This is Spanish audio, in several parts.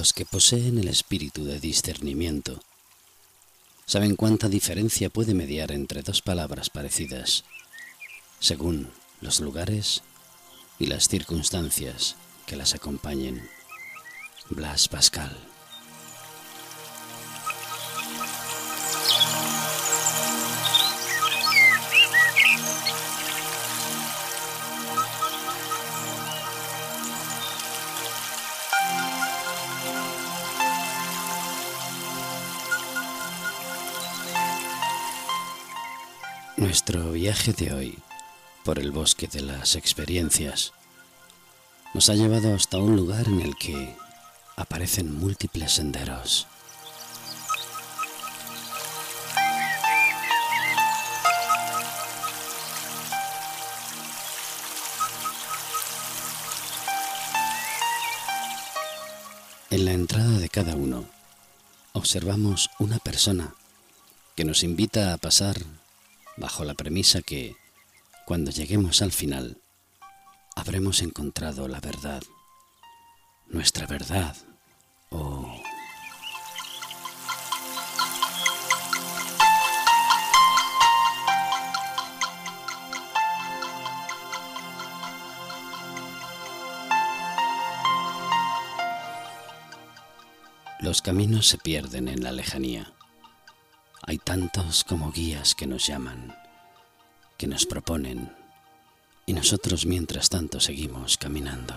Los que poseen el espíritu de discernimiento saben cuánta diferencia puede mediar entre dos palabras parecidas, según los lugares y las circunstancias que las acompañen. Blas Pascal. Nuestro viaje de hoy por el bosque de las experiencias nos ha llevado hasta un lugar en el que aparecen múltiples senderos. En la entrada de cada uno observamos una persona que nos invita a pasar bajo la premisa que, cuando lleguemos al final, habremos encontrado la verdad, nuestra verdad, o... Los caminos se pierden en la lejanía. Hay tantos como guías que nos llaman, que nos proponen, y nosotros mientras tanto seguimos caminando.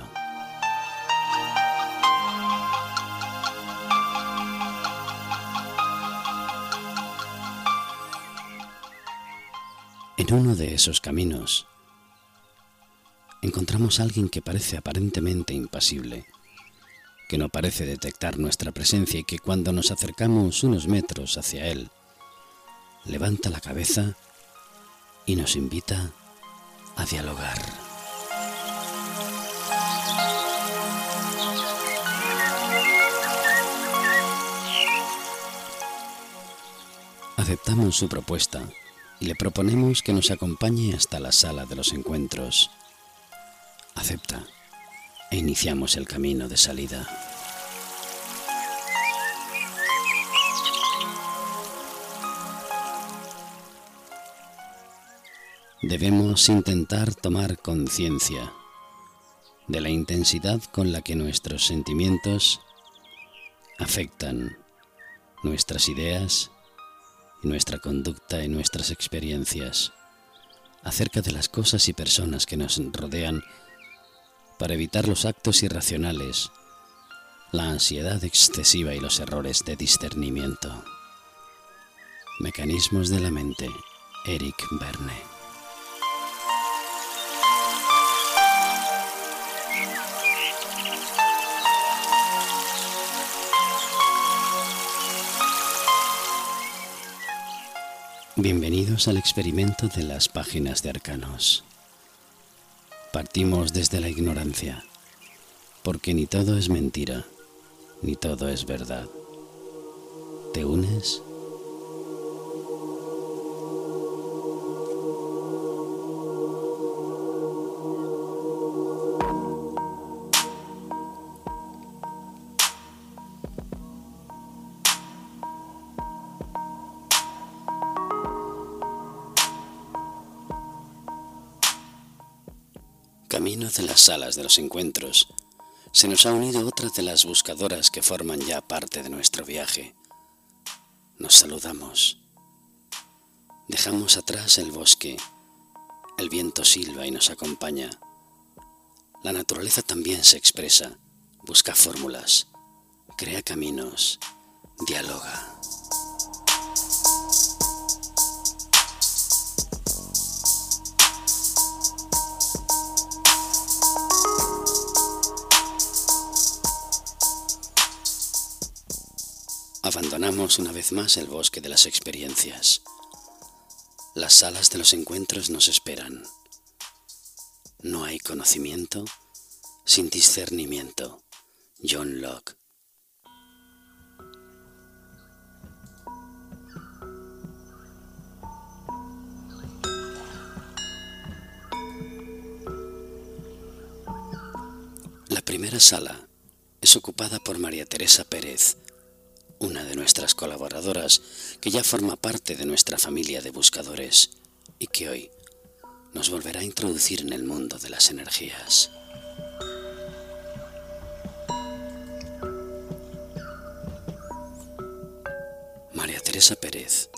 En uno de esos caminos encontramos a alguien que parece aparentemente impasible, que no parece detectar nuestra presencia y que cuando nos acercamos unos metros hacia él, levanta la cabeza y nos invita a dialogar. Aceptamos su propuesta y le proponemos que nos acompañe hasta la sala de los encuentros. Acepta e iniciamos el camino de salida. Debemos intentar tomar conciencia de la intensidad con la que nuestros sentimientos afectan nuestras ideas y nuestra conducta y nuestras experiencias acerca de las cosas y personas que nos rodean para evitar los actos irracionales, la ansiedad excesiva y los errores de discernimiento. Mecanismos de la mente, Eric Verne. Bienvenidos al experimento de las páginas de arcanos. Partimos desde la ignorancia, porque ni todo es mentira, ni todo es verdad. ¿Te unes? Salas de los encuentros, se nos ha unido otra de las buscadoras que forman ya parte de nuestro viaje. Nos saludamos. Dejamos atrás el bosque. El viento silba y nos acompaña. La naturaleza también se expresa, busca fórmulas, crea caminos, dialoga. Abandonamos una vez más el bosque de las experiencias. Las salas de los encuentros nos esperan. No hay conocimiento sin discernimiento. John Locke. La primera sala es ocupada por María Teresa Pérez, una de nuestras colaboradoras que ya forma parte de nuestra familia de buscadores y que hoy nos volverá a introducir en el mundo de las energías. María Teresa Pérez,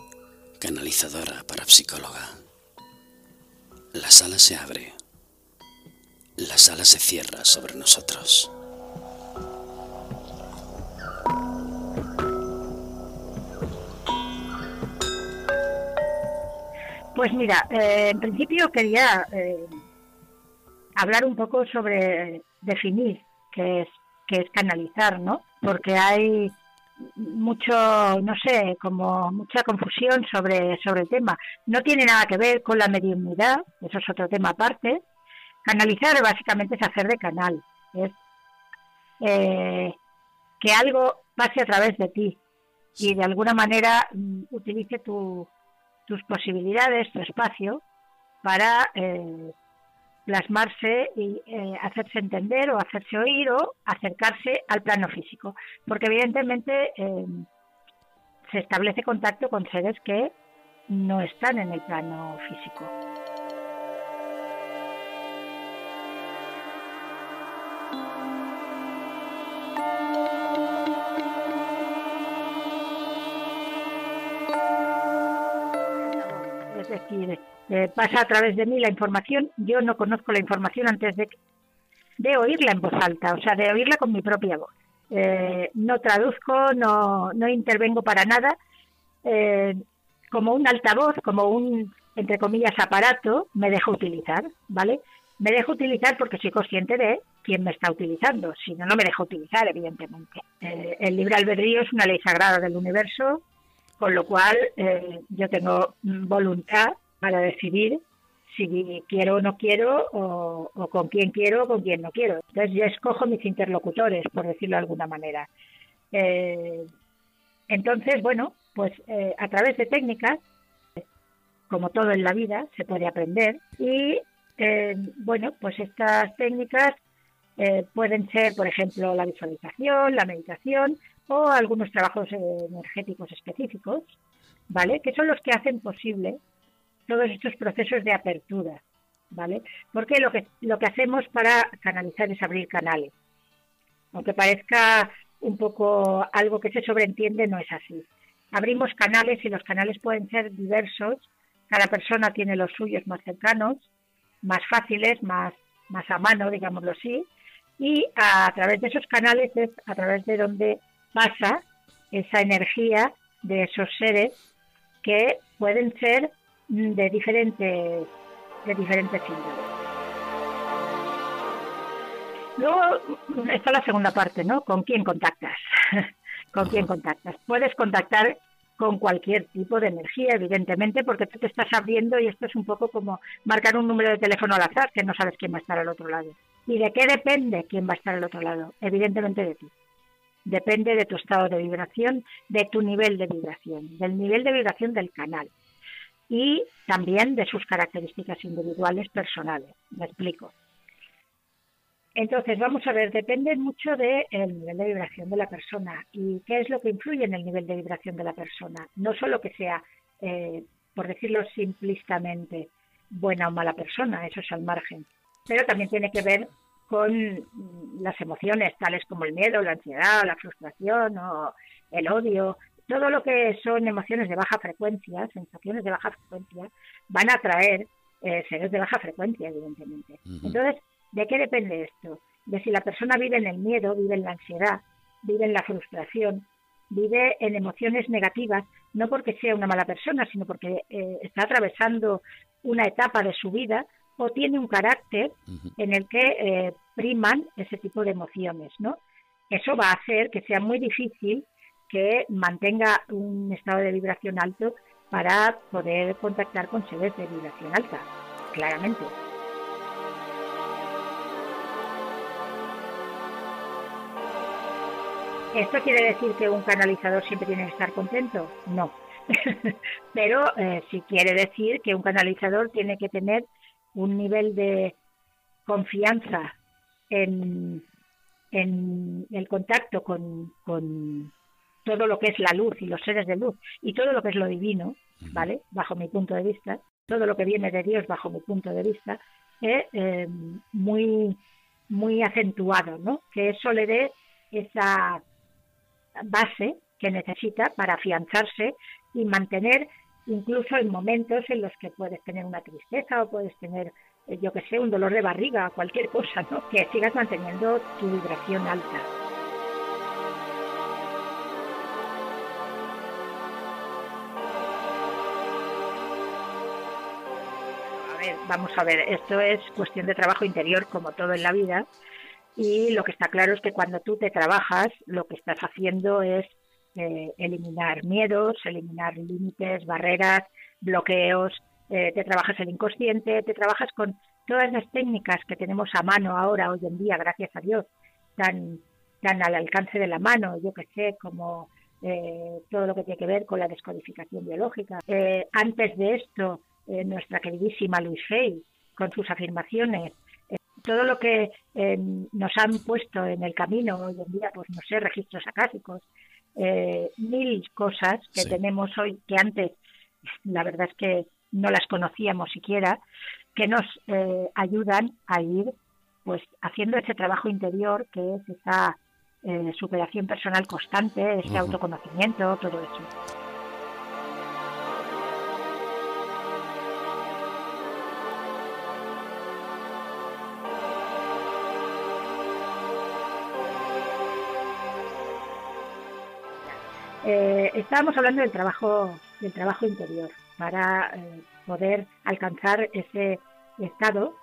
canalizadora parapsicóloga. La sala se abre. La sala se cierra sobre nosotros. Pues mira, eh, en principio quería eh, hablar un poco sobre definir qué es, qué es canalizar, ¿no? Porque hay mucho, no sé, como mucha confusión sobre, sobre el tema. No tiene nada que ver con la mediunidad, eso es otro tema aparte. Canalizar básicamente es hacer de canal, es eh, que algo pase a través de ti y de alguna manera mm, utilice tus posibilidades, tu espacio, para eh, plasmarse y eh, hacerse entender o hacerse oír o acercarse al plano físico. Porque evidentemente eh, se establece contacto con seres que no están en el plano físico. Decir, eh, pasa a través de mí la información, yo no conozco la información antes de, de oírla en voz alta, o sea, de oírla con mi propia voz. Eh, no traduzco, no, no intervengo para nada. Eh, como un altavoz, como un, entre comillas, aparato, me dejo utilizar, ¿vale? Me dejo utilizar porque soy consciente de quién me está utilizando, si no, no me dejo utilizar, evidentemente. el libre albedrío es una ley sagrada del universo, con lo cual yo tengo voluntad para decidir si quiero o no quiero, o, con quién quiero o con quién no quiero. Entonces yo escojo mis interlocutores, por decirlo de alguna manera. Eh, entonces, bueno, pues eh, a través de técnicas, como todo en la vida, se puede aprender y, eh, bueno, pues estas técnicas pueden ser, por ejemplo, la visualización, la meditación o algunos trabajos energéticos específicos, ¿vale? Que son los que hacen posible todos estos procesos de apertura, ¿vale? Porque lo que, lo que hacemos para canalizar es abrir canales. Aunque parezca un poco algo que se sobreentiende, no es así. Abrimos canales y los canales pueden ser diversos. Cada persona tiene los suyos más cercanos, más fáciles, más, más a mano, digámoslo así. Y a través de esos canales es a través de donde pasa esa energía de esos seres que pueden ser de diferentes, de diferentes Luego está la segunda parte, ¿no? ¿Con quién contactas? ¿Con quién contactas? Puedes contactar con cualquier tipo de energía, evidentemente, porque tú te estás abriendo y esto es un poco como marcar un número de teléfono al azar, que no sabes quién va a estar al otro lado. ¿Y de qué depende quién va a estar al otro lado? Evidentemente de ti. Depende de tu estado de vibración, de tu nivel de vibración, del nivel de vibración del canal y también de sus características individuales personales. Me explico. Entonces, vamos a ver, depende mucho del nivel de vibración de la persona y qué es lo que influye en el nivel de vibración de la persona. No solo que sea, eh, por decirlo simplistamente, buena o mala persona, eso es al margen, pero también tiene que ver con las emociones tales como el miedo, la ansiedad, la frustración o el odio, todo lo que son emociones de baja frecuencia, sensaciones de baja frecuencia, van a atraer eh, seres de baja frecuencia, evidentemente. Entonces, ¿de qué depende esto? De si la persona vive en el miedo, vive en la ansiedad, vive en la frustración, vive en emociones negativas, no porque sea una mala persona, sino porque eh, está atravesando una etapa de su vida o tiene un carácter en el que eh, priman ese tipo de emociones, ¿no? Eso va a hacer que sea muy difícil que mantenga un estado de vibración alto para poder contactar con seres de vibración alta, claramente. ¿Esto quiere decir que un canalizador siempre tiene que estar contento? No. Pero eh, sí quiere decir que un canalizador tiene que tener un nivel de confianza en, en el contacto con, con todo lo que es la luz y los seres de luz y todo lo que es lo divino, ¿vale? Bajo mi punto de vista, todo lo que viene de Dios bajo mi punto de vista, es eh, muy, muy acentuado, ¿no? Que eso le dé esa base que necesita para afianzarse y mantener incluso en momentos en los que puedes tener una tristeza o puedes tener, eh, yo que sé, un dolor de barriga, cualquier cosa, ¿no? Que sigas manteniendo tu vibración alta. Vamos a ver, esto es cuestión de trabajo interior como todo en la vida y lo que está claro es que cuando tú te trabajas, lo que estás haciendo es eh, eliminar miedos, eliminar límites, barreras, bloqueos, eh, te trabajas el inconsciente, te trabajas con todas las técnicas que tenemos a mano ahora, hoy en día, gracias a Dios, tan, al alcance de la mano, yo que sé, como eh, todo lo que tiene que ver con la descodificación biológica. antes de esto, nuestra queridísima Luis Hay, con sus afirmaciones, todo lo que nos han puesto en el camino hoy en día, pues no sé, registros acásicos, eh, mil cosas que tenemos hoy que antes la verdad es que no las conocíamos siquiera, que nos eh, ayudan a ir pues haciendo ese trabajo interior que es esa eh, superación personal constante, ese autoconocimiento, todo eso. Eh, estábamos hablando del trabajo, del trabajo interior para eh, poder alcanzar ese estado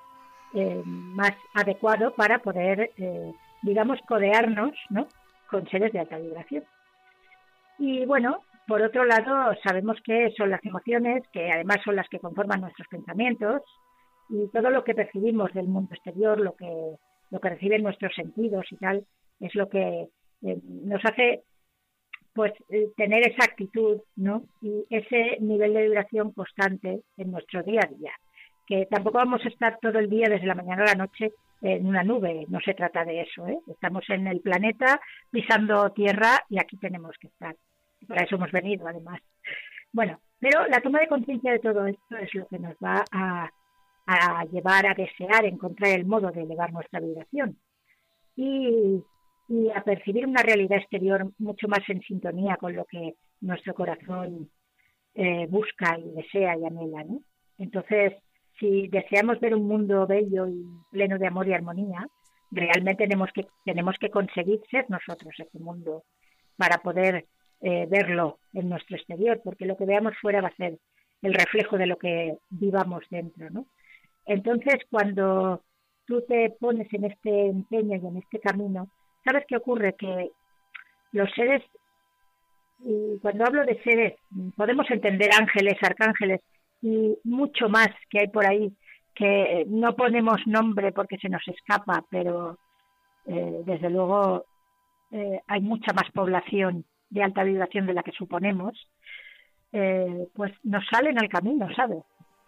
eh, más adecuado para poder, digamos, codearnos ¿no? con seres de alta vibración. Y bueno, por otro lado, sabemos que son las emociones, que además son las que conforman nuestros pensamientos, y todo lo que percibimos del mundo exterior, lo que, lo que reciben nuestros sentidos y tal, es lo que nos hace pues eh, tener esa actitud, ¿no? Y ese nivel de vibración constante en nuestro día a día. Que tampoco vamos a estar todo el día desde la mañana a la noche en una nube, no se trata de eso, ¿eh? Estamos en el planeta pisando tierra y aquí tenemos que estar. Para eso hemos venido, además. Bueno, pero la toma de conciencia de todo esto es lo que nos va a, a llevar a desear encontrar el modo de elevar nuestra vibración. Y y a percibir una realidad exterior mucho más en sintonía con lo que nuestro corazón eh, busca y desea y anhela. ¿no? Entonces, si deseamos ver un mundo bello y pleno de amor y armonía, realmente tenemos que, tenemos que conseguir ser nosotros ese mundo para poder eh, verlo en nuestro exterior, porque lo que veamos fuera va a ser el reflejo de lo que vivamos dentro. ¿no? Entonces, cuando tú te pones en este empeño y en este camino, ¿Sabes qué ocurre? Que los seres, y cuando hablo de seres, podemos entender ángeles, arcángeles y mucho más que hay por ahí, que no ponemos nombre porque se nos escapa, pero eh, desde luego eh, hay mucha más población de alta vibración de la que suponemos, eh, pues nos salen al camino, ¿sabes?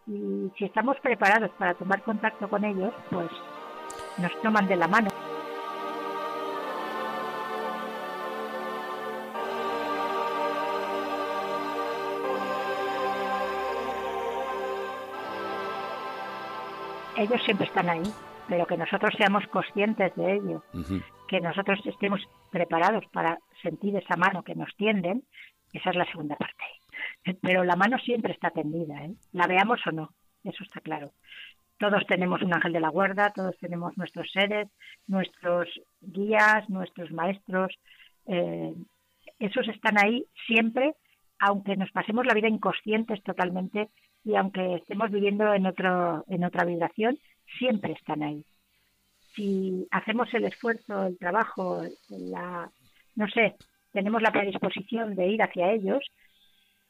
Y si estamos preparados para tomar contacto con ellos, pues nos toman de la mano. Ellos siempre están ahí, pero que nosotros seamos conscientes de ello, que nosotros estemos preparados para sentir esa mano que nos tienden, esa es la segunda parte. Pero la mano siempre está tendida, ¿eh? la veamos o no, eso está claro. Todos tenemos un ángel de la guarda, todos tenemos nuestros seres, nuestros guías, nuestros maestros, eh, esos están ahí siempre, aunque nos pasemos la vida inconscientes totalmente y aunque estemos viviendo en, otro, en otra vibración, siempre están ahí. Si hacemos el esfuerzo, el trabajo, la, no sé, tenemos la predisposición de ir hacia ellos,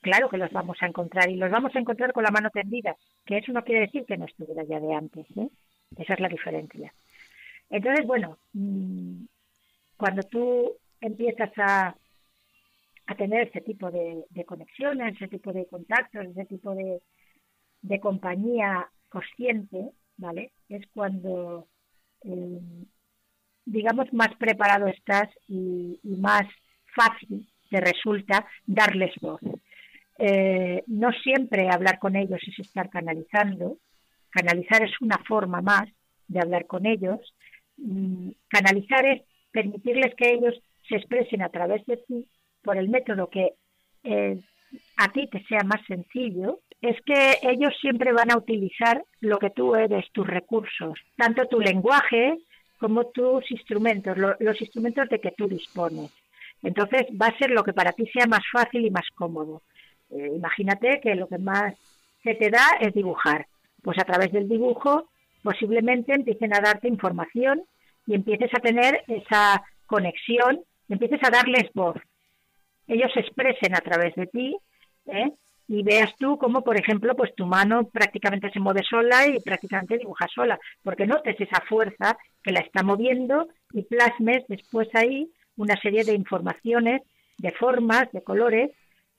claro que los vamos a encontrar y los vamos a encontrar con la mano tendida, que eso no quiere decir que no estuviera ya de antes, ¿eh? esa es la diferencia. Entonces, bueno, mm, cuando tú empiezas a, a tener ese tipo de, de, conexiones, ese tipo de contactos, ese tipo de, de compañía consciente, ¿vale? Es cuando eh, digamos, más preparado estás y, más fácil te resulta darles voz. Eh, no siempre hablar con ellos es estar canalizando. Canalizar es una forma más de hablar con ellos. Mm, canalizar es permitirles que ellos se expresen a través de ti por el método que eh, a ti te sea más sencillo, es que ellos siempre van a utilizar lo que tú eres, tus recursos, tanto tu lenguaje como tus instrumentos, los instrumentos de que tú dispones. Entonces va a ser lo que para ti sea más fácil y más cómodo. Eh, imagínate que lo que más se te da es dibujar. Pues a través del dibujo posiblemente empiecen a darte información y empieces a tener esa conexión, empieces a darles voz. Ellos se expresen a través de ti ¿eh? Y veas tú cómo, por ejemplo, pues tu mano prácticamente se mueve sola y prácticamente dibuja sola, porque notes esa fuerza que la está moviendo y plasmes después ahí una serie de informaciones, de formas, de colores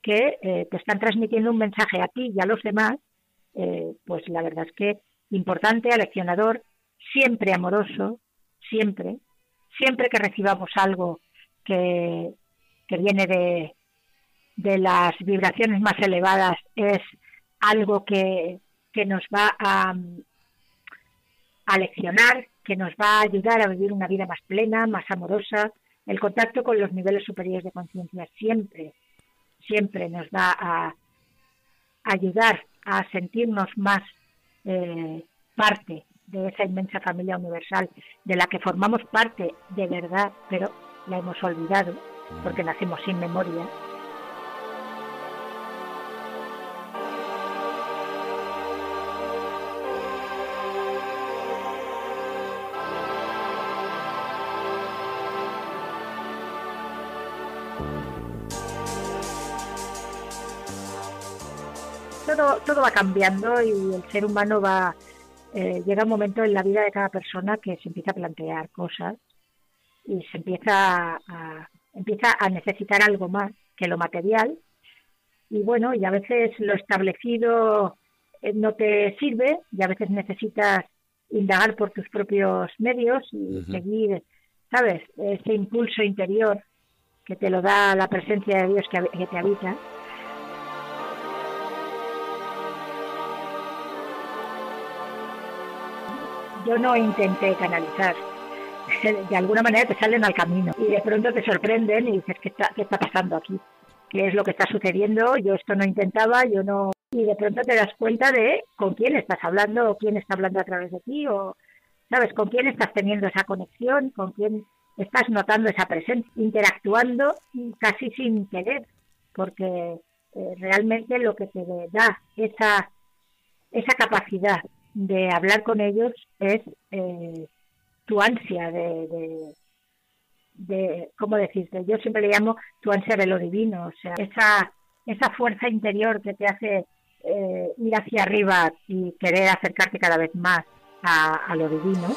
que eh, te están transmitiendo un mensaje a ti y a los demás, eh, pues la verdad es que importante, aleccionador, siempre amoroso, siempre, siempre que recibamos algo que, que viene de, de las vibraciones más elevadas es algo que, que nos va a, a leccionar, que nos va a ayudar a vivir una vida más plena, más amorosa. El contacto con los niveles superiores de conciencia siempre, siempre nos va a ayudar a sentirnos más eh, parte de esa inmensa familia universal de la que formamos parte de verdad, pero la hemos olvidado porque nacemos sin memoria todo, va cambiando y el ser humano va, eh, llega un momento en la vida de cada persona que se empieza a plantear cosas y se empieza a, empieza a necesitar algo más que lo material. Y bueno, y a veces lo establecido eh, no te sirve y a veces necesitas indagar por tus propios medios y seguir, ¿sabes? Ese impulso interior que te lo da la presencia de Dios que te habita yo no intenté canalizar. De alguna manera te salen al camino y de pronto te sorprenden y dices, ¿qué está, qué está pasando aquí? ¿Qué es lo que está sucediendo? Yo esto no intentaba, yo no... Y de pronto te das cuenta de con quién estás hablando o quién está hablando a través de ti o, ¿sabes? Con quién estás teniendo esa conexión, con quién estás notando esa presencia, interactuando casi sin querer, porque eh, realmente lo que te da esa, esa capacidad de hablar con ellos es eh, tu ansia de, de, ¿cómo decirte? Yo siempre le llamo tu ansia de lo divino, o sea, esa, esa fuerza interior que te hace eh, ir hacia arriba y querer acercarte cada vez más a, a lo divino.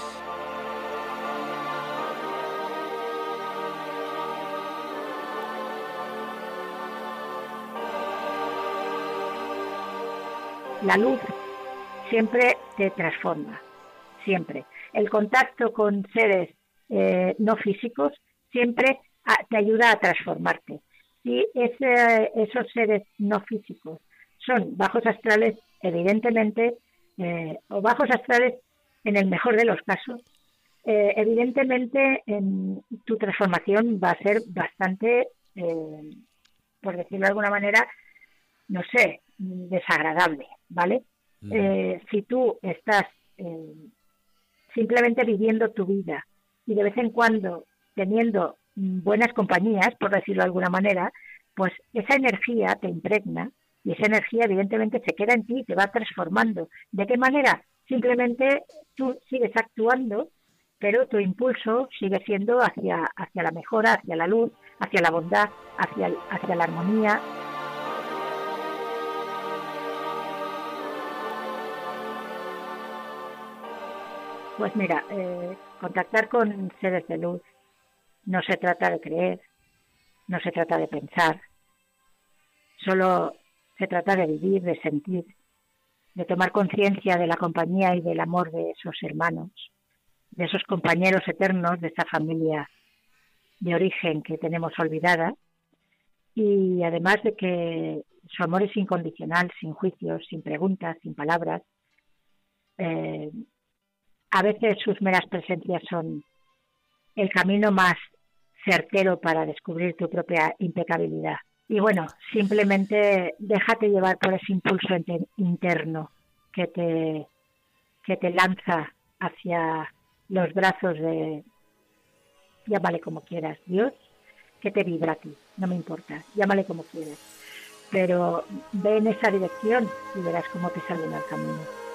La luz siempre te transforma, siempre. El contacto con seres eh, no físicos siempre te ayuda a transformarte. Si esos seres no físicos son bajos astrales, evidentemente, eh, o bajos astrales en el mejor de los casos, eh, evidentemente en, tu transformación va a ser bastante, por decirlo de alguna manera, no sé, desagradable, ¿vale? Eh, si tú estás eh, simplemente viviendo tu vida y de vez en cuando teniendo buenas compañías, por decirlo de alguna manera, pues esa energía te impregna y esa energía evidentemente se queda en ti y te va transformando. ¿De qué manera? Simplemente tú sigues actuando, pero tu impulso sigue siendo hacia, hacia la mejora, hacia la luz, hacia la bondad, hacia, hacia la armonía, Pues mira, eh, contactar con seres de luz no se trata de creer, no se trata de pensar, solo se trata de vivir, de sentir, de tomar conciencia de la compañía y del amor de esos hermanos, de esos compañeros eternos, de esa familia de origen que tenemos olvidada, y además de que su amor es incondicional, sin juicios, sin preguntas, sin palabras. Eh, a veces sus meras presencias son el camino más certero para descubrir tu propia impecabilidad. Y bueno, simplemente déjate llevar por ese impulso interno que te, que te lanza hacia los brazos de, llámale como quieras, Dios, que te vibra a ti, no me importa, llámale como quieras. Pero ve en esa dirección y verás cómo te sale en el camino.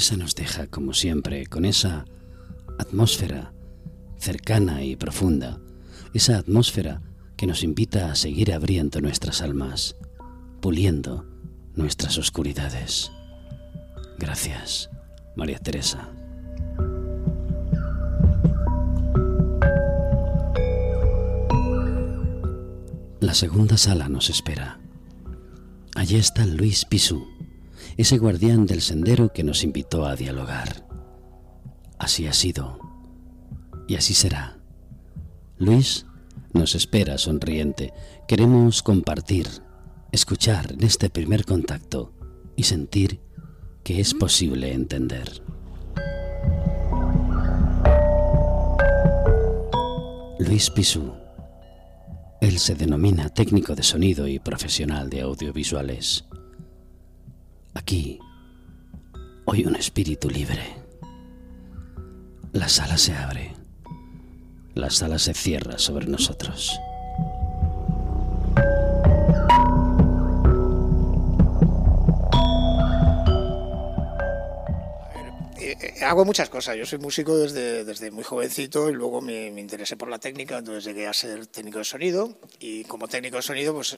Teresa nos deja, como siempre, con esa atmósfera cercana y profunda, esa atmósfera que nos invita a seguir abriendo nuestras almas, puliendo nuestras oscuridades. Gracias, María Teresa. La segunda sala nos espera. Allí está Luis Pisú ese guardián del sendero que nos invitó a dialogar. Así ha sido y así será. Luis nos espera sonriente. Queremos compartir, escuchar en este primer contacto y sentir que es posible entender. Luis Pisú. Él se denomina técnico de sonido y profesional de audiovisuales. Aquí, hoy un espíritu libre. La sala se abre. La sala se cierra sobre nosotros. Eh, eh, hago muchas cosas. Yo soy músico desde, desde muy jovencito y luego me, me, interesé por la técnica, entonces llegué a ser técnico de sonido y como técnico de sonido pues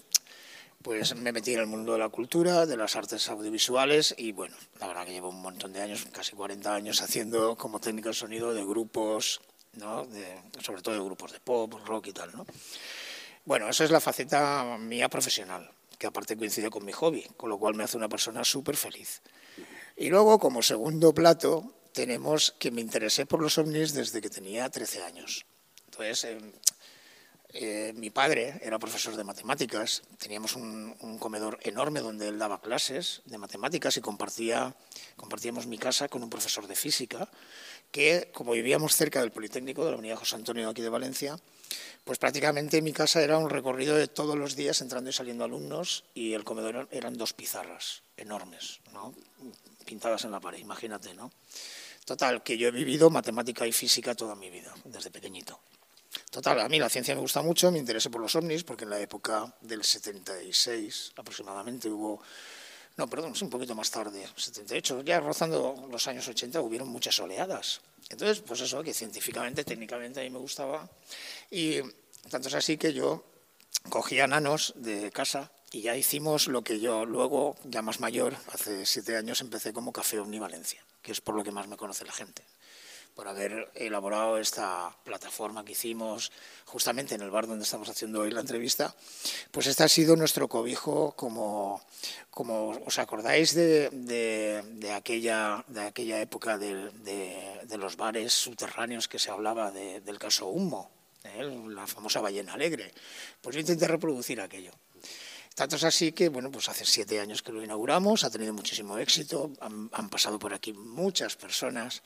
pues me metí en el mundo de la cultura, de las artes audiovisuales y bueno, la verdad que llevo un montón de años, casi 40 años haciendo como técnico de sonido de grupos, ¿no? sobre todo de grupos de pop, rock y tal. ¿no? Bueno, esa es la faceta mía profesional, que aparte coincide con mi hobby, con lo cual me hace una persona súper feliz. Y luego, como segundo plato, tenemos que me interesé por los ovnis desde que tenía 13 años. Entonces, em, eh, mi padre era profesor de matemáticas, teníamos un, comedor enorme donde él daba clases de matemáticas y compartía, compartíamos mi casa con un profesor de física, que como vivíamos cerca del Politécnico de la Unidad José Antonio aquí de Valencia, pues prácticamente mi casa era un recorrido de todos los días entrando y saliendo alumnos y el comedor eran dos pizarras enormes, ¿no? pintadas en la pared, imagínate, ¿no? Total, que yo he vivido matemática y física toda mi vida, desde pequeñito. Total, a mí la ciencia me gusta mucho, me interesé por los ovnis, porque en la época del 76 aproximadamente hubo, no, perdón, es un poquito más tarde, 78, ya rozando los años 80 hubieron muchas oleadas. Entonces, pues eso, que científicamente, técnicamente a mí me gustaba. Y tanto es así que yo cogía nanos de casa y ya hicimos lo que yo luego, ya más mayor, hace siete años, empecé como Café Omni Valencia, que es por lo que más me conoce la gente por haber elaborado esta plataforma que hicimos justamente en el bar donde estamos haciendo hoy la entrevista, pues este ha sido nuestro cobijo como, como os acordáis de, de, aquella, de aquella época de, de, los bares subterráneos que se hablaba del caso Humo, ¿eh? la famosa ballena alegre, pues yo intenté reproducir aquello. Tanto es así que, bueno, pues hace siete años que lo inauguramos, ha tenido muchísimo éxito, han, han pasado por aquí muchas personas,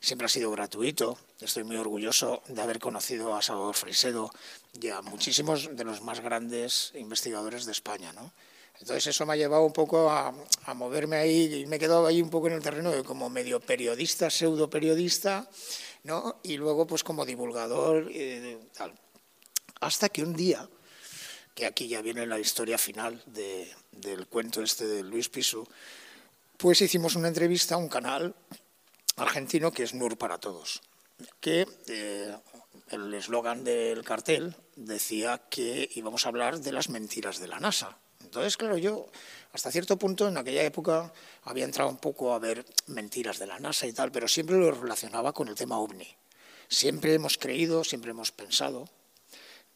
siempre ha sido gratuito. Estoy muy orgulloso de haber conocido a Salvador Freisedo y a muchísimos de los más grandes investigadores de España. ¿no? Entonces eso me ha llevado un poco a, moverme ahí y me he quedado ahí un poco en el terreno de como medio periodista, pseudo periodista, ¿no? y luego pues como divulgador tal. Hasta que un día, que aquí ya viene la historia final del cuento este de Luis Pisu, pues hicimos una entrevista a un canal argentino que es NUR para todos, que eh, el eslogan del cartel decía que íbamos a hablar de las mentiras de la NASA. Entonces, claro, yo hasta cierto punto en aquella época había entrado un poco a ver mentiras de la NASA y tal, pero siempre lo relacionaba con el tema ovni. Siempre hemos creído, siempre hemos pensado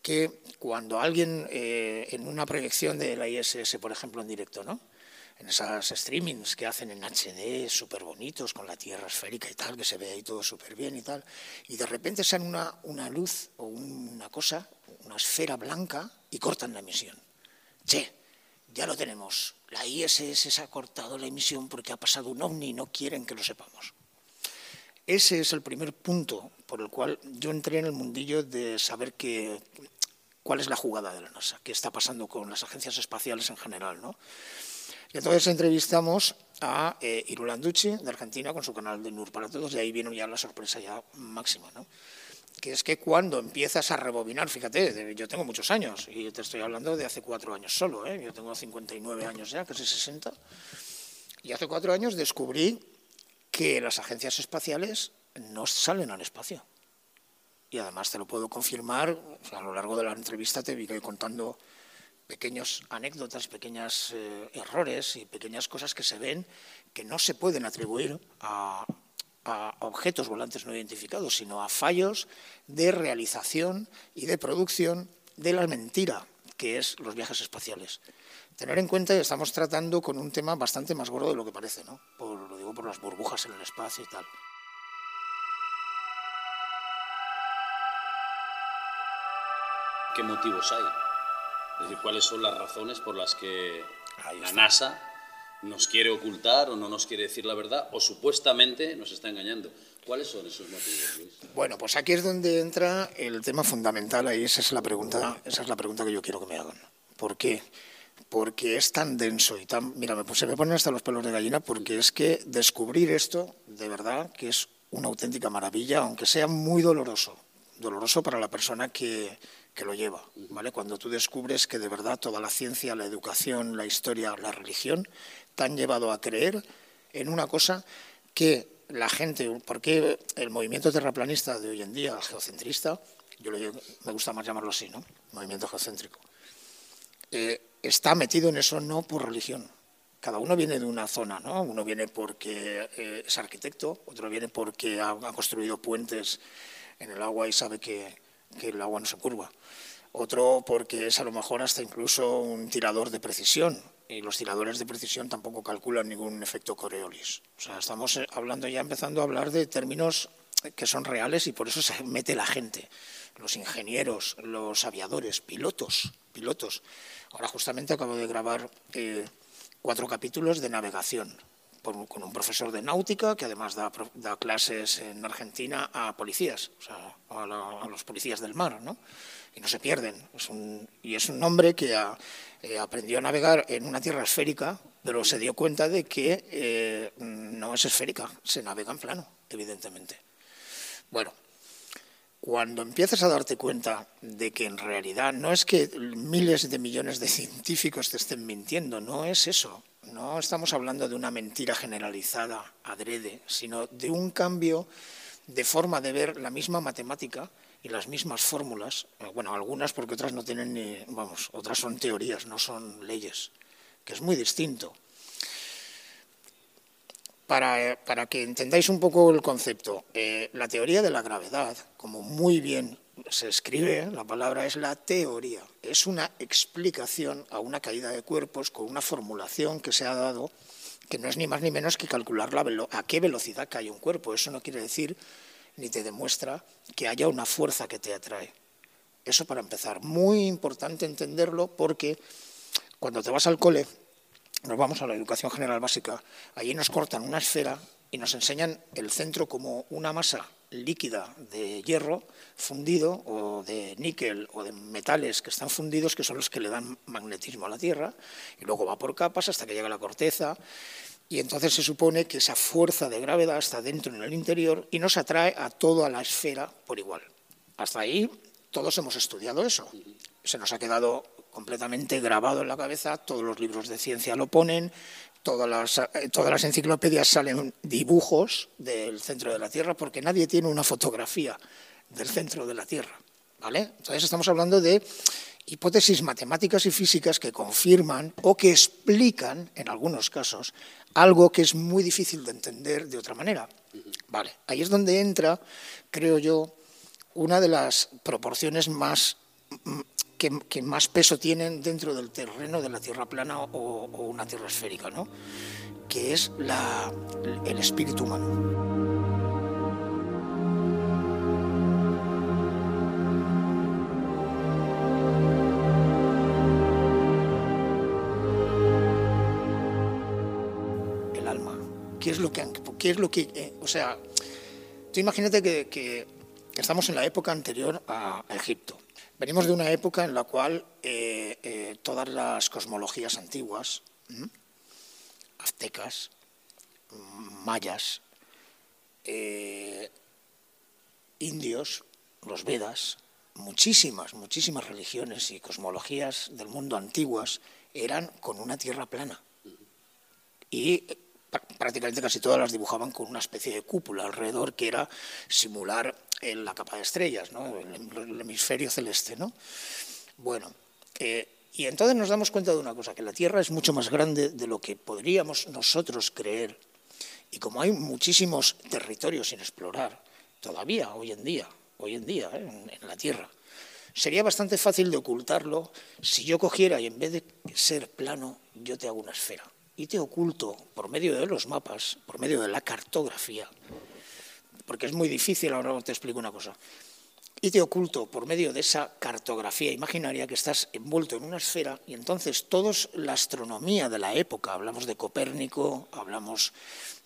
que cuando alguien eh, en una proyección de la ISS, por ejemplo, en directo, ¿no? en esas streamings que hacen en HD, súper bonitos, con la Tierra esférica y tal, que se ve ahí todo súper bien y tal, y de repente sale una, una luz o una cosa, una esfera blanca, y cortan la emisión. Che, ya lo tenemos. La ISS se ha cortado la emisión porque ha pasado un ovni y no quieren que lo sepamos. Ese es el primer punto por el cual yo entré en el mundillo de saber que, cuál es la jugada de la NASA, qué está pasando con las agencias espaciales en general. ¿no? Y entonces entrevistamos a eh, Irulanducci, de Argentina, con su canal de NUR para todos, y ahí vino ya la sorpresa ya máxima, ¿no? que es que cuando empiezas a rebobinar, fíjate, yo tengo muchos años, y te estoy hablando de hace cuatro años solo, ¿eh? yo tengo 59 años ya, casi 60, y hace cuatro años descubrí que las agencias espaciales no salen al espacio. Y además te lo puedo confirmar, a lo largo de la entrevista te iré contando pequeños anécdotas, pequeños eh, errores y pequeñas cosas que se ven que no se pueden atribuir a, objetos volantes no identificados, sino a fallos de realización y de producción de la mentira que es los viajes espaciales. Tener en cuenta que estamos tratando con un tema bastante más gordo de lo que parece, ¿no? Por, lo digo por las burbujas en el espacio y tal. ¿Qué motivos hay? Es decir, cuáles son las razones por las que la NASA nos quiere ocultar o no nos quiere decir la verdad o supuestamente nos está engañando. ¿Cuáles son esos motivos, Luis? Bueno, pues aquí es donde entra el tema fundamental ahí esa es la pregunta, esa es la pregunta que yo quiero que me hagan. ¿Por qué? Porque es tan denso y tan, mira, se me ponen hasta los pelos de gallina porque es que descubrir esto de verdad que es una auténtica maravilla, aunque sea muy doloroso, doloroso para la persona que, que lo lleva. ¿vale? Cuando tú descubres que de verdad toda la ciencia, la educación, la historia, la religión te han llevado a creer en una cosa que la gente, porque el movimiento terraplanista de hoy en día, geocentrista, yo me gusta más llamarlo así, ¿no? Movimiento geocéntrico, eh, está metido en eso no por religión. Cada uno viene de una zona, ¿no? Uno viene porque eh, es arquitecto, otro viene porque ha construido puentes en el agua y sabe que, que el agua no se curva. Otro porque es a lo mejor hasta incluso un tirador de precisión, y los tiradores de precisión tampoco calculan ningún efecto Coriolis. O sea, estamos eh, hablando ya, empezando a hablar de términos que son reales y por eso se mete la gente, los ingenieros, los aviadores, pilotos, pilotos. Ahora justamente acabo de grabar eh, cuatro capítulos de navegación con un profesor de náutica que además da, clases en Argentina a policías, o sea, a, los policías del mar, ¿no? Y no se pierden. y es un hombre que eh, aprendió a navegar en una tierra esférica, pero se dio cuenta de que eh, no es esférica, se navega en plano, evidentemente. Bueno, cuando empiezas a darte cuenta de que en realidad no es que miles de millones de científicos te estén mintiendo, no es eso. No estamos hablando de una mentira generalizada, adrede, sino de un cambio de forma de ver la misma matemática y las mismas fórmulas, eh, bueno, algunas porque otras no tienen ni, vamos, otras son teorías, no son leyes, que es muy distinto. Para, para que entendáis un poco el concepto, eh, la teoría de la gravedad, como muy bien se escribe, la palabra es la teoría, es una explicación a una caída de cuerpos con una formulación que se ha dado que no es ni más ni menos que calcular la a qué velocidad cae un cuerpo. Eso no quiere decir ni te demuestra que haya una fuerza que te atrae. Eso para empezar. Muy importante entenderlo porque cuando te vas al cole, nos vamos a la educación general básica, allí nos cortan una esfera y nos enseñan el centro como una masa líquida de hierro fundido o de níquel o de metales que están fundidos que son los que le dan magnetismo a la Tierra y luego va por capas hasta que llega la corteza y entonces se supone que esa fuerza de gravedad está dentro en el interior y nos atrae a toda la esfera por igual. Hasta ahí todos hemos estudiado eso. Se nos ha quedado completamente grabado en la cabeza, todos los libros de ciencia lo ponen todas las, eh, todas las enciclopedias salen dibujos del centro de la Tierra porque nadie tiene una fotografía del centro de la Tierra. ¿vale? Entonces estamos hablando de hipótesis matemáticas y físicas que confirman o que explican, en algunos casos, algo que es muy difícil de entender de otra manera. Vale, ahí es donde entra, creo yo, una de las proporciones más que, más peso tienen dentro del terreno de la Tierra plana o, una Tierra esférica, ¿no? que es el espíritu humano. ¿Qué es lo que, qué es lo que eh, o sea, tú imagínate que, estamos en la época anterior a, Egipto. Venimos de una época en la cual eh, eh, todas las cosmologías antiguas, aztecas, mayas, indios, los Vedas, muchísimas, muchísimas religiones y cosmologías del mundo antiguas eran con una tierra plana. Y prácticamente casi todas las dibujaban con una especie de cúpula alrededor que era simular la capa de estrellas, ¿no? el, hemisferio celeste. ¿no? Bueno, eh, y entonces nos damos cuenta de una cosa, que la Tierra es mucho más grande de lo que podríamos nosotros creer. Y como hay muchísimos territorios sin explorar, todavía hoy en día, hoy en día ¿eh? en la Tierra, sería bastante fácil de ocultarlo si yo cogiera y en vez de ser plano, yo te hago una esfera y te oculto por medio de los mapas, por medio de la cartografía, porque es muy difícil, ahora te explico una cosa, y te oculto por medio de esa cartografía imaginaria que estás envuelto en una esfera y entonces toda la astronomía de la época, hablamos de Copérnico, hablamos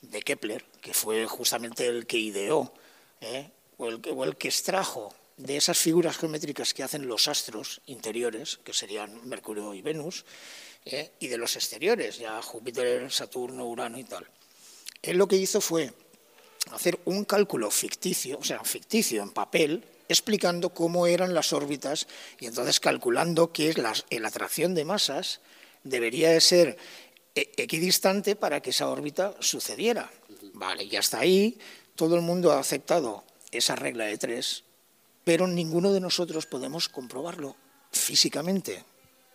de Kepler, que fue justamente el que ideó, ¿eh? o, el, que extrajo de esas figuras geométricas que hacen los astros interiores, que serían Mercurio y Venus, ¿eh? y de los exteriores, ya Júpiter, Saturno, Urano y tal. Él lo que hizo fue hacer un cálculo ficticio, o sea, ficticio en papel, explicando cómo eran las órbitas y entonces calculando que la, la atracción de masas debería de ser e, equidistante para que esa órbita sucediera. Vale, y hasta ahí todo el mundo ha aceptado esa regla de tres, pero ninguno de nosotros podemos comprobarlo físicamente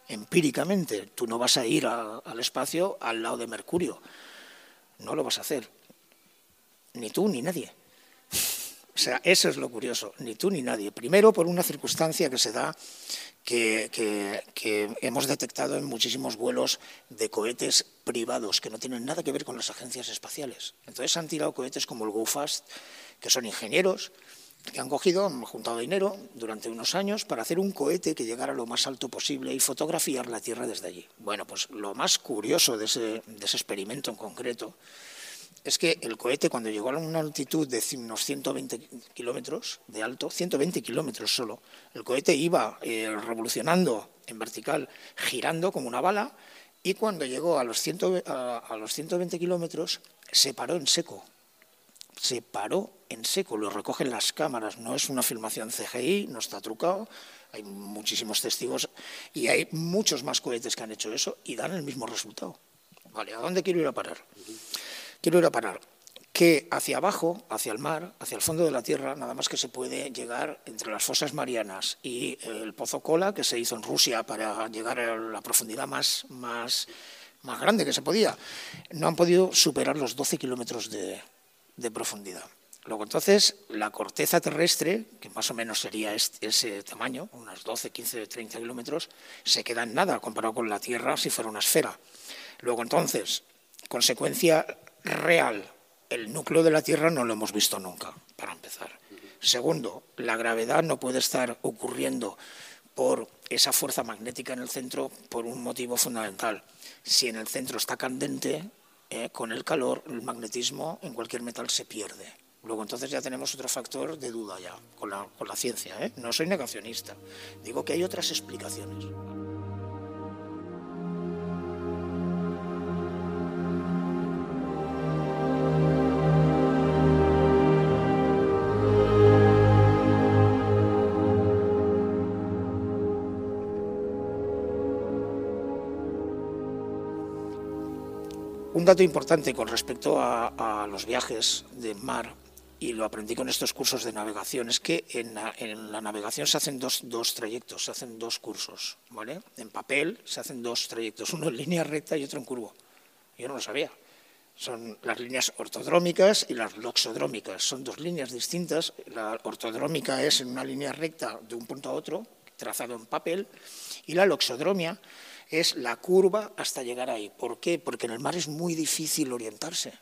empíricamente. Tú no vas a ir al espacio al lado de Mercurio. No lo vas a hacer. Ni tú ni nadie. O sea, eso es lo curioso. Ni tú ni nadie. Primero, por una circunstancia que se da que, que, hemos detectado en muchísimos vuelos de cohetes privados que no tienen nada que ver con las agencias espaciales. Entonces han tirado cohetes como el GoFast, que son ingenieros, que han cogido, han juntado dinero durante unos años para hacer un cohete que llegara lo más alto posible y fotografiar la Tierra desde allí. Bueno, pues lo más curioso de ese, experimento en concreto es que el cohete cuando llegó a una altitud de unos 120 kilómetros de alto, 120 kilómetros solo, el cohete iba eh, revolucionando en vertical, girando como una bala, y cuando llegó a los, a los 120 kilómetros se paró en seco, se paró en seco, lo recogen las cámaras, no es una filmación CGI, no está trucado, hay muchísimos testigos y hay muchos más cohetes que han hecho eso y dan el mismo resultado. Vale, ¿a dónde quiero ir a parar? Quiero ir a parar que hacia abajo, hacia el mar, hacia el fondo de la Tierra, nada más que se puede llegar entre las fosas marianas y el pozo Kola, que se hizo en Rusia para llegar a la profundidad más, más, más grande que se podía, no han podido superar los 12 kilómetros de, de profundidad. Luego entonces la corteza terrestre, que más o menos sería ese tamaño, unas 12, 15, 30 kilómetros, se queda en nada comparado con la Tierra si fuera una esfera. Luego entonces, consecuencia real, el núcleo de la Tierra no lo hemos visto nunca, para empezar. Segundo, la gravedad no puede estar ocurriendo por esa fuerza magnética en el centro por un motivo fundamental. Si en el centro está candente, eh, con el calor, el magnetismo en cualquier metal se pierde. Luego entonces ya tenemos otro factor de duda ya con la, con la ciencia. ¿eh? No soy negacionista, digo que hay otras explicaciones. Dato importante con respecto a, los viajes de mar, y lo aprendí con estos cursos de navegación, es que en la, navegación se hacen dos, dos, trayectos, se hacen dos cursos, ¿vale? En papel se hacen dos trayectos, uno en línea recta y otro en curvo. Yo no lo sabía. Son las líneas ortodrómicas y las loxodrómicas. Son dos líneas distintas. La ortodrómica es en una línea recta de un punto a otro, trazado en papel, y la loxodromia es la curva hasta llegar ahí. ¿Por qué? Porque en el mar es muy difícil orientarse,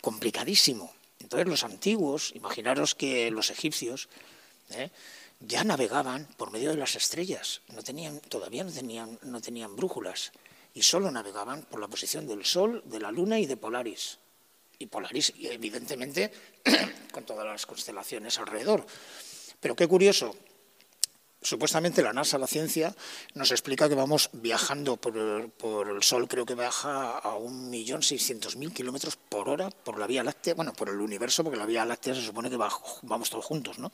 complicadísimo. Entonces los antiguos, imaginaros que los egipcios ¿eh? ya navegaban por medio de las estrellas, no tenían, todavía no tenían, no tenían brújulas y solo navegaban por la posición del Sol, de la Luna y de Polaris. Y Polaris, evidentemente, con todas las constelaciones alrededor. Pero qué curioso, supuestamente la NASA, la ciencia, nos explica que vamos viajando por el, Sol, creo que baja a 1.600.000 kilómetros por hora por la Vía Láctea, bueno, por el universo, porque la Vía Láctea se supone que vamos todos juntos, ¿no?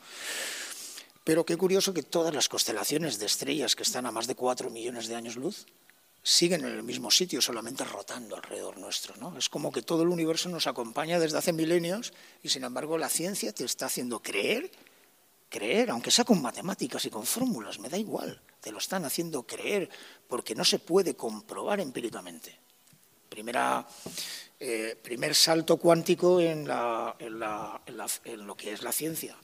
Pero qué curioso que todas las constelaciones de estrellas que están a más de 4 millones de años luz siguen en el mismo sitio, solamente rotando alrededor nuestro. ¿no? Es como que todo el universo nos acompaña desde hace milenios y sin embargo la ciencia te está haciendo creer creer, aunque sea con matemáticas y con fórmulas, me da igual, te lo están haciendo creer porque no se puede comprobar empíricamente. Primera, eh, primer salto cuántico en, lo que es la ciencia.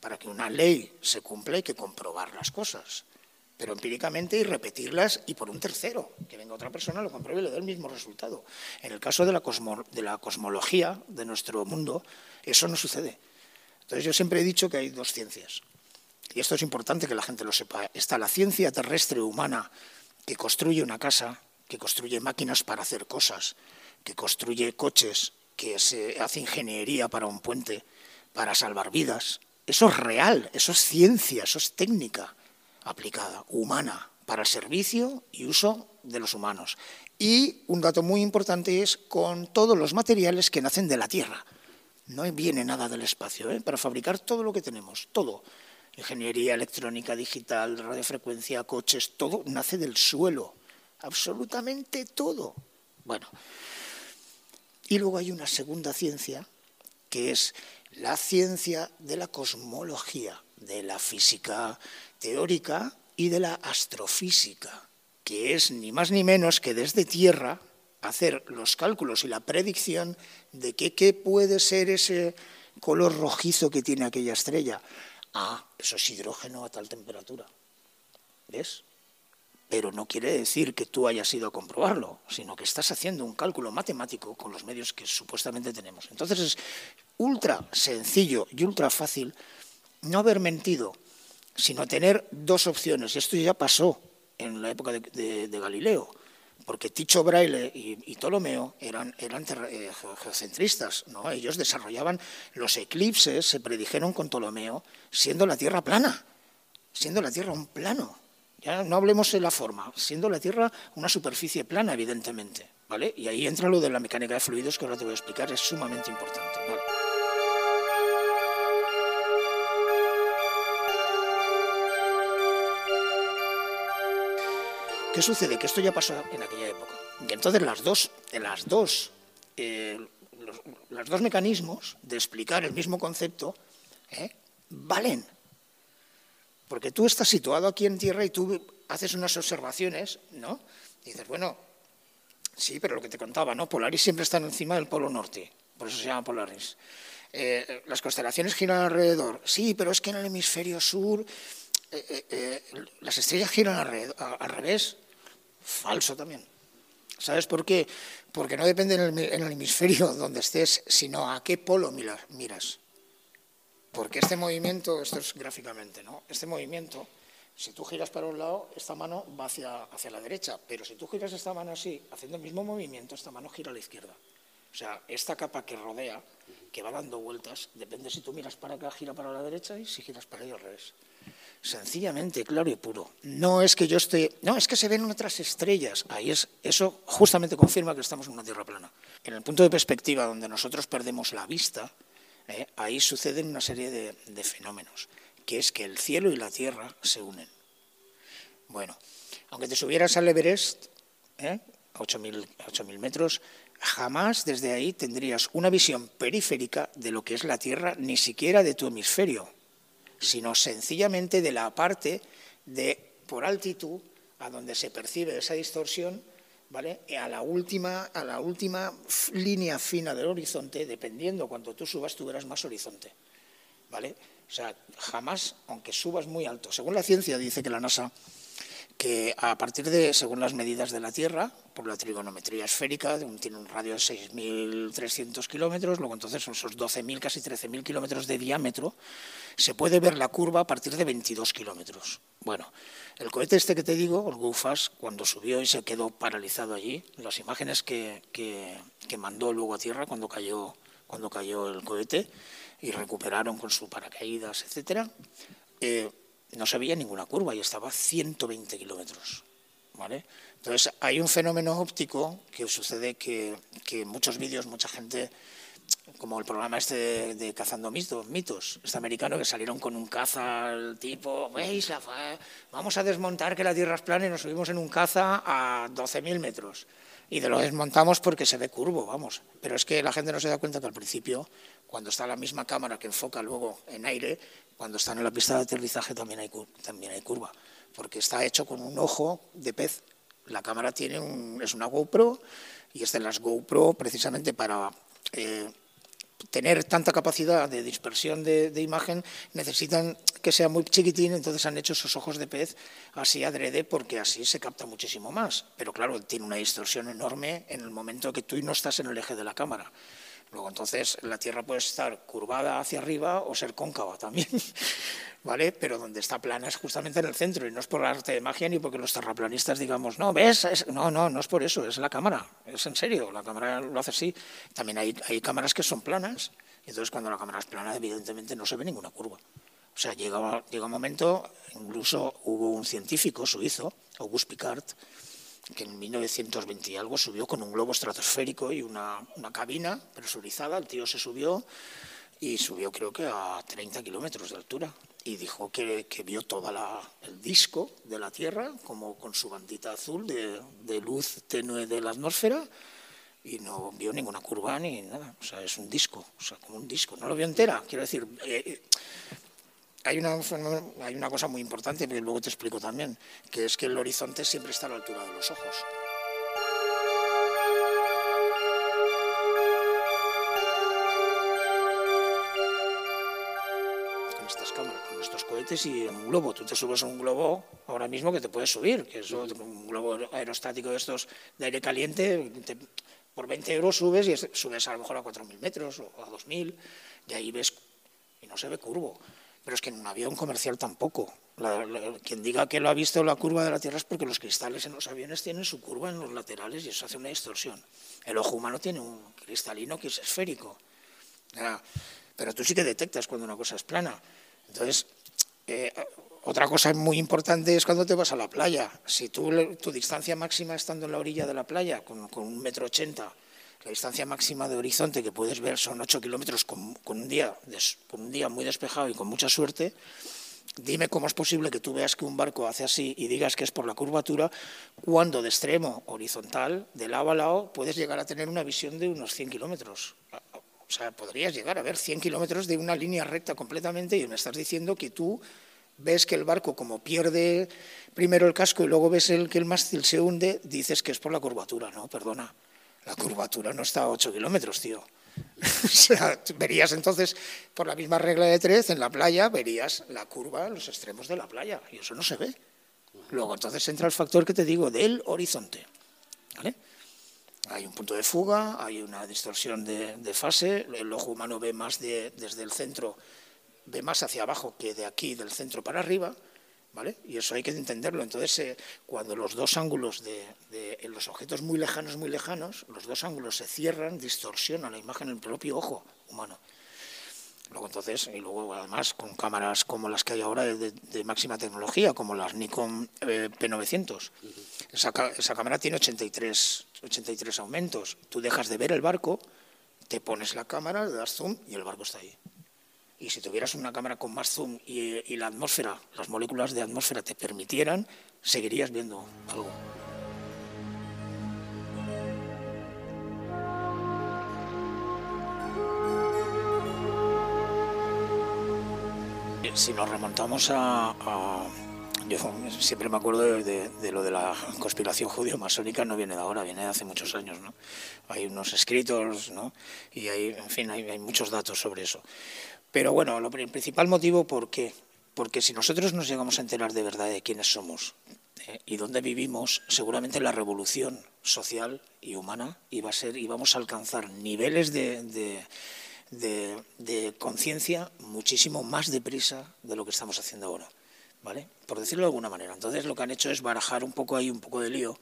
Para que una ley se cumpla hay que comprobar las cosas, pero empíricamente y repetirlas y por un tercero, que venga otra persona, lo compruebe y le dé el mismo resultado. En el caso de la, de la cosmología de nuestro mundo, eso no sucede. Entonces yo siempre he dicho que hay dos ciencias. Y esto es importante que la gente lo sepa. Está la ciencia terrestre humana que construye una casa, que construye máquinas para hacer cosas, que construye coches, que se hace ingeniería para un puente, para salvar vidas. Eso es real, eso es ciencia, eso es técnica aplicada, humana, para el servicio y uso de los humanos. Y un dato muy importante es con todos los materiales que nacen de la Tierra. No viene nada del espacio, ¿eh? para fabricar todo lo que tenemos, todo. Ingeniería electrónica, digital, radiofrecuencia, coches, todo nace del suelo, absolutamente todo. Bueno, y luego hay una segunda ciencia, que es la ciencia de la cosmología, de la física teórica y de la astrofísica, que es ni más ni menos que desde Tierra hacer los cálculos y la predicción de qué puede ser ese color rojizo que tiene aquella estrella. Ah, eso es hidrógeno a tal temperatura. ¿Ves? Pero no quiere decir que tú hayas ido a comprobarlo, sino que estás haciendo un cálculo matemático con los medios que supuestamente tenemos. Entonces es ultra sencillo y ultra fácil no haber mentido, sino tener dos opciones. Esto ya pasó en la época de Galileo porque Ticho Braille y, Ptolomeo eran, eran eh, geocentristas, ¿no? ellos desarrollaban los eclipses, se predijeron con Ptolomeo, siendo la Tierra plana, siendo la Tierra un plano. Ya no hablemos de la forma, siendo la Tierra una superficie plana, evidentemente. ¿vale? Y ahí entra lo de la mecánica de fluidos que ahora te voy a explicar, es sumamente importante. ¿Qué sucede? Que esto ya pasó en aquella época. Y entonces las dos, las dos, eh, los, dos mecanismos de explicar el mismo concepto ¿eh? valen. Porque tú estás situado aquí en tierra y tú haces unas observaciones, ¿no? Y dices, bueno, sí, pero lo que te contaba, ¿no? Polaris siempre está encima del polo norte, por eso se llama Polaris. Eh, las constelaciones giran alrededor, sí, pero es que en el hemisferio sur las estrellas giran al revés. Falso también. ¿Sabes por qué? Porque no depende en el, hemisferio donde estés, sino a qué polo miras. Porque este movimiento, esto es gráficamente, ¿no? Este movimiento, si tú giras para un lado, esta mano va hacia, hacia la derecha, pero si tú giras esta mano así, haciendo el mismo movimiento, esta mano gira a la izquierda. O sea, esta capa que rodea, que va dando vueltas, depende si tú miras para acá, gira para la derecha y si giras para allá al revés. Sencillamente, claro y puro. No es que yo esté, no, es que se ven otras estrellas. Ahí es, eso justamente confirma que estamos en una Tierra plana. En el punto de perspectiva donde nosotros perdemos la vista, eh, ahí suceden una serie de, fenómenos, que es que el cielo y la Tierra se unen. Bueno, aunque te subieras al Everest, eh, a 8.000 metros, jamás desde ahí tendrías una visión periférica de lo que es la Tierra, ni siquiera de tu hemisferio, sino sencillamente de la parte de por altitud a donde se percibe esa distorsión, ¿vale? A la última, a la última línea fina del horizonte, dependiendo cuando tú subas, tú verás más horizonte, ¿vale? O sea, jamás, aunque subas muy alto. Según la ciencia dice que la NASA que a partir de, según las medidas de la Tierra, por la trigonometría esférica, tiene un radio de 6.300 kilómetros, luego entonces son esos 12.000, casi 13.000 kilómetros de diámetro, se puede ver la curva a partir de 22 kilómetros. Bueno, el cohete este que te digo, el GUFAS, cuando subió y se quedó paralizado allí, las imágenes que, que, mandó luego a Tierra cuando cayó, cuando cayó el cohete y recuperaron con su paracaídas, etcétera, eh, no se veía ninguna curva y estaba a 120 kilómetros. Entonces, hay un fenómeno óptico que sucede que, muchos vídeos mucha gente, como el programa este de, Cazando mitos, mitos, este americano que salieron con un caza al tipo, veis, vamos a desmontar que la Tierra es plana y nos subimos en un caza a 12.000 metros. Y de lo desmontamos porque se ve curvo, vamos. Pero es que la gente no se da cuenta que al principio, cuando está la misma cámara que enfoca luego en aire, cuando están en la pista de aterrizaje también hay, también hay curva, porque está hecho con un ojo de pez. La cámara tiene un, es una GoPro y es de las GoPro precisamente para eh, tener tanta capacidad de dispersión de, imagen necesitan que sea muy chiquitín, entonces han hecho esos ojos de pez así adrede porque así se capta muchísimo más. Pero claro, tiene una distorsión enorme en el momento que tú no estás en el eje de la cámara. Luego, entonces, la Tierra puede estar curvada hacia arriba o ser cóncava también, ¿vale? Pero donde está plana es justamente en el centro y no es por arte de magia ni porque los terraplanistas digamos, no, ¿ves? no, no, no es por eso, es la cámara, es en serio, la cámara lo hace así. También hay, hay cámaras que son planas, y entonces cuando la cámara es plana, evidentemente no se ve ninguna curva. O sea, llega, llega un momento, incluso hubo un científico suizo, Auguste Picard, que en 1920 y algo subió con un globo estratosférico y una, una cabina presurizada. El tío se subió y subió creo que a 30 kilómetros de altura y dijo que, que vio todo el disco de la Tierra como con su bandita azul de, de, luz tenue de la atmósfera y no vio ninguna curva ni nada. O sea, es un disco, o sea, como un disco. No lo vio entera, quiero decir. Eh, hay una, hay una cosa muy importante que luego te explico también, que es que el horizonte siempre está a la altura de los ojos. Con estas cámaras, con estos cohetes y en un globo. Tú te subes a un globo ahora mismo que te puedes subir, que es un globo aerostático de estos de aire caliente, por 20 euros subes y subes a lo mejor a 4.000 metros o a 2.000 y ahí ves y no se ve curvo. Pero es que en un avión comercial tampoco. quien diga que lo ha visto la curva de la Tierra es porque los cristales en los aviones tienen su curva en los laterales y eso hace una distorsión. El ojo humano tiene un cristalino que es esférico. pero tú sí que detectas cuando una cosa es plana. Entonces, eh, otra cosa muy importante es cuando te vas a la playa. Si tú, tu distancia máxima estando en la orilla de la playa, con, con un metro ochenta, la distancia máxima de horizonte que puedes ver son 8 kilómetros con, un día, con un día muy despejado y con mucha suerte. Dime cómo es posible que tú veas que un barco hace así y digas que es por la curvatura, cuando de extremo horizontal, de lado a lado, puedes llegar a tener una visión de unos 100 kilómetros. O sea, podrías llegar a ver 100 kilómetros de una línea recta completamente y me estás diciendo que tú ves que el barco, como pierde primero el casco y luego ves el, que el mástil se hunde, dices que es por la curvatura. No, perdona. La curvatura no está a 8 kilómetros, tío. o sea, verías entonces, por la misma regla de tres, en la playa, verías la curva los extremos de la playa, y eso no se ve. Luego entonces entra el factor que te digo del horizonte. ¿vale? Hay un punto de fuga, hay una distorsión de, fase, el ojo humano ve más desde el centro, ve más hacia abajo que de aquí, del centro para arriba, y eso hay que entenderlo. Entonces, eh, cuando los dos ángulos de, los objetos muy lejanos, muy lejanos, los dos ángulos se cierran, distorsionan la imagen en el propio ojo humano. Luego entonces, y luego además con cámaras como las que hay ahora de, máxima tecnología, como las Nikon eh, P900. Esa, esa, cámara tiene 83, 83 aumentos. Tú dejas de ver el barco, te pones la cámara, le das zoom y el barco está ahí y si tuvieras una cámara con más zoom y, y la atmósfera, las moléculas de atmósfera te permitieran, seguirías viendo algo. si nos remontamos a, a, yo siempre me acuerdo de, de, de lo de la conspiración judío-masónica, no viene de ahora, viene de hace muchos años, ¿no? Hay unos escritos, ¿no? Y hay, en fin, hay, hay muchos datos sobre eso. Pero bueno, el principal motivo, ¿por qué? Porque si nosotros nos llegamos a enterar de verdad de quiénes somos eh, y dónde vivimos, seguramente la revolución social y humana iba a ser, íbamos a alcanzar niveles de, de, conciencia muchísimo más deprisa de lo que estamos haciendo ahora. ¿Vale? Por decirlo de alguna manera. Entonces lo que han hecho es barajar un poco ahí un poco de lío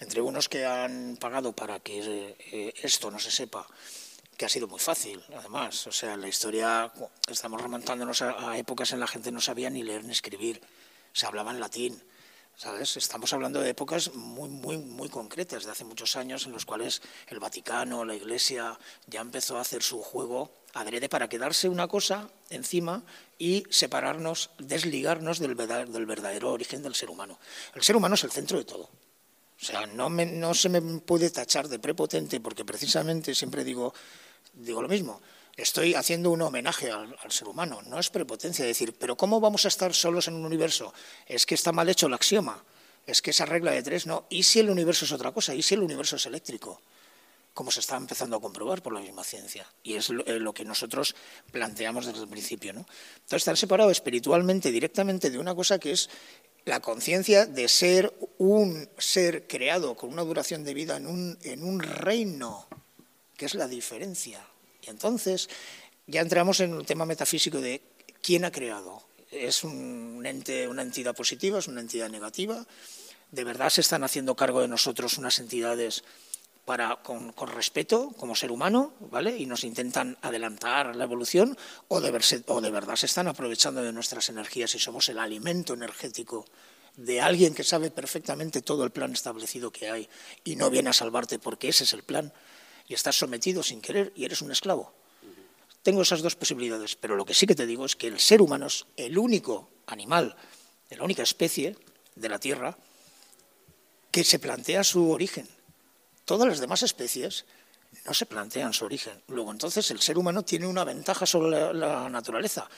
entre unos que han pagado para que eh, esto no se sepa que ha sido muy fácil, además. O sea, la historia, estamos remontándonos a, épocas en la gente no sabía ni leer ni escribir, se hablaba en latín. ¿Sabes? Estamos hablando de épocas muy, muy, muy concretas, de hace muchos años, en los cuales el Vaticano, la Iglesia, ya empezó a hacer su juego adrede para quedarse una cosa encima y separarnos, desligarnos del del verdadero origen del ser humano. El ser humano es el centro de todo. O sea, no, no se me puede tachar de prepotente porque precisamente siempre digo, digo lo mismo. Estoy haciendo un homenaje al, ser humano, no es prepotencia decir, pero ¿cómo vamos a estar solos en un universo? Es que está mal hecho el axioma, es que esa regla de tres no. ¿Y si el universo es otra cosa? ¿Y si el universo es eléctrico? Como se está empezando a comprobar por la misma ciencia. Y es lo, eh, que nosotros planteamos desde el principio. ¿no? Entonces, estar separado espiritualmente, directamente de una cosa que es la conciencia de ser un ser creado con una duración de vida en un, en un reino, que es la diferencia. Y entonces ya entramos en el tema metafísico de quién ha creado. ¿Es un ente, una entidad positiva? ¿Es una entidad negativa? ¿De verdad se están haciendo cargo de nosotros unas entidades para, con, respeto como ser humano, ¿vale? Y nos intentan adelantar la evolución, o de, o de verdad se están aprovechando de nuestras energías y somos el alimento energético de alguien que sabe perfectamente todo el plan establecido que hay y no viene a salvarte porque ese es el plan y estás sometido sin querer y eres un esclavo. Tengo esas dos posibilidades, pero lo que sí que te digo es que el ser humano es el único animal, la única especie de la Tierra que se plantea su origen. Todas las demás especies no se plantean su origen. Luego, entonces, el ser humano tiene una ventaja sobre la, naturaleza,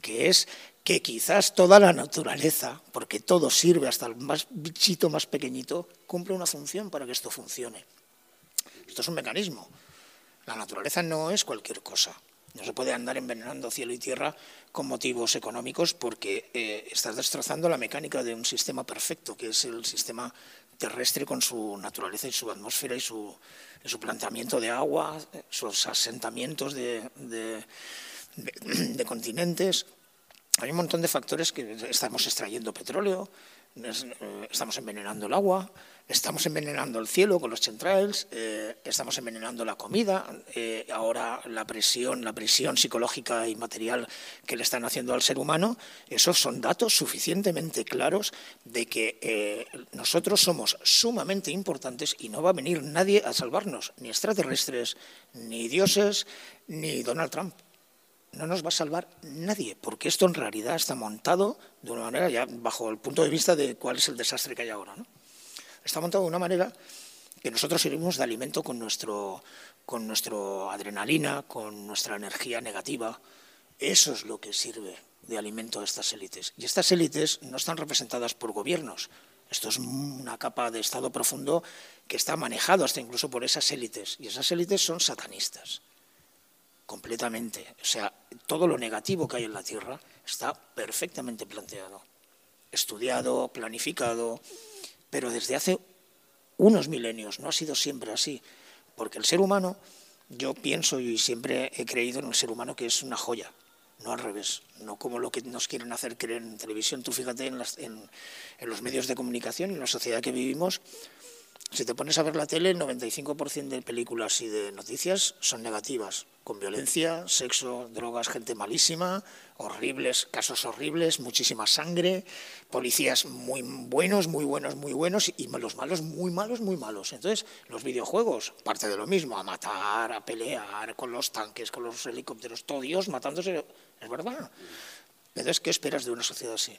que es que quizás toda la naturaleza, porque todo sirve, hasta el más bichito más pequeñito, cumple una función para que esto funcione. Esto es un mecanismo. La naturaleza no es cualquier cosa. No se puede andar envenenando cielo y tierra con motivos económicos porque eh, estás destrozando la mecánica de un sistema perfecto, que es el sistema terrestre con su naturaleza y su atmósfera y su, su planteamiento de agua, sus asentamientos de, de, continentes. Hay un montón de factores que estamos extrayendo petróleo, estamos envenenando el agua, estamos envenenando el cielo con los chemtrails, eh, estamos envenenando la comida, eh, ahora la presión, la presión psicológica y material que le están haciendo al ser humano, esos son datos suficientemente claros de que nosotros somos sumamente importantes y no va a venir nadie a salvarnos, ni extraterrestres, ni dioses, ni Donald Trump no nos va a salvar nadie, porque esto en realidad está montado de una manera, ya bajo el punto de vista de cuál es el desastre que hay ahora. ¿no? Está montado de una manera que nosotros servimos de alimento con nuestro, con nuestro adrenalina, con nuestra energía negativa. Eso es lo que sirve de alimento a estas élites. Y estas élites no están representadas por gobiernos. Esto es una capa de Estado profundo que está manejado hasta incluso por esas élites. Y esas élites son satanistas completamente. O sea, todo lo negativo que hay en la Tierra está perfectamente planteado, estudiado, planificado, pero desde hace unos milenios, no ha sido siempre así, porque el ser humano, yo pienso y siempre he creído en el ser humano que es una joya, no al revés, no como lo que nos quieren hacer creer en televisión. Tú fíjate en, en los medios de comunicación en la sociedad que vivimos, si te pones a ver la tele, el 95% de películas y de noticias son negativas, con violencia, sexo, drogas, gente malísima, horribles, casos horribles, muchísima sangre, policías muy buenos, muy buenos, muy buenos y los malos muy malos, muy malos. Entonces, los videojuegos, parte de lo mismo, a matar, a pelear con los tanques, con los helicópteros, todo Dios matándose, es verdad. Entonces, ¿qué esperas de una sociedad así?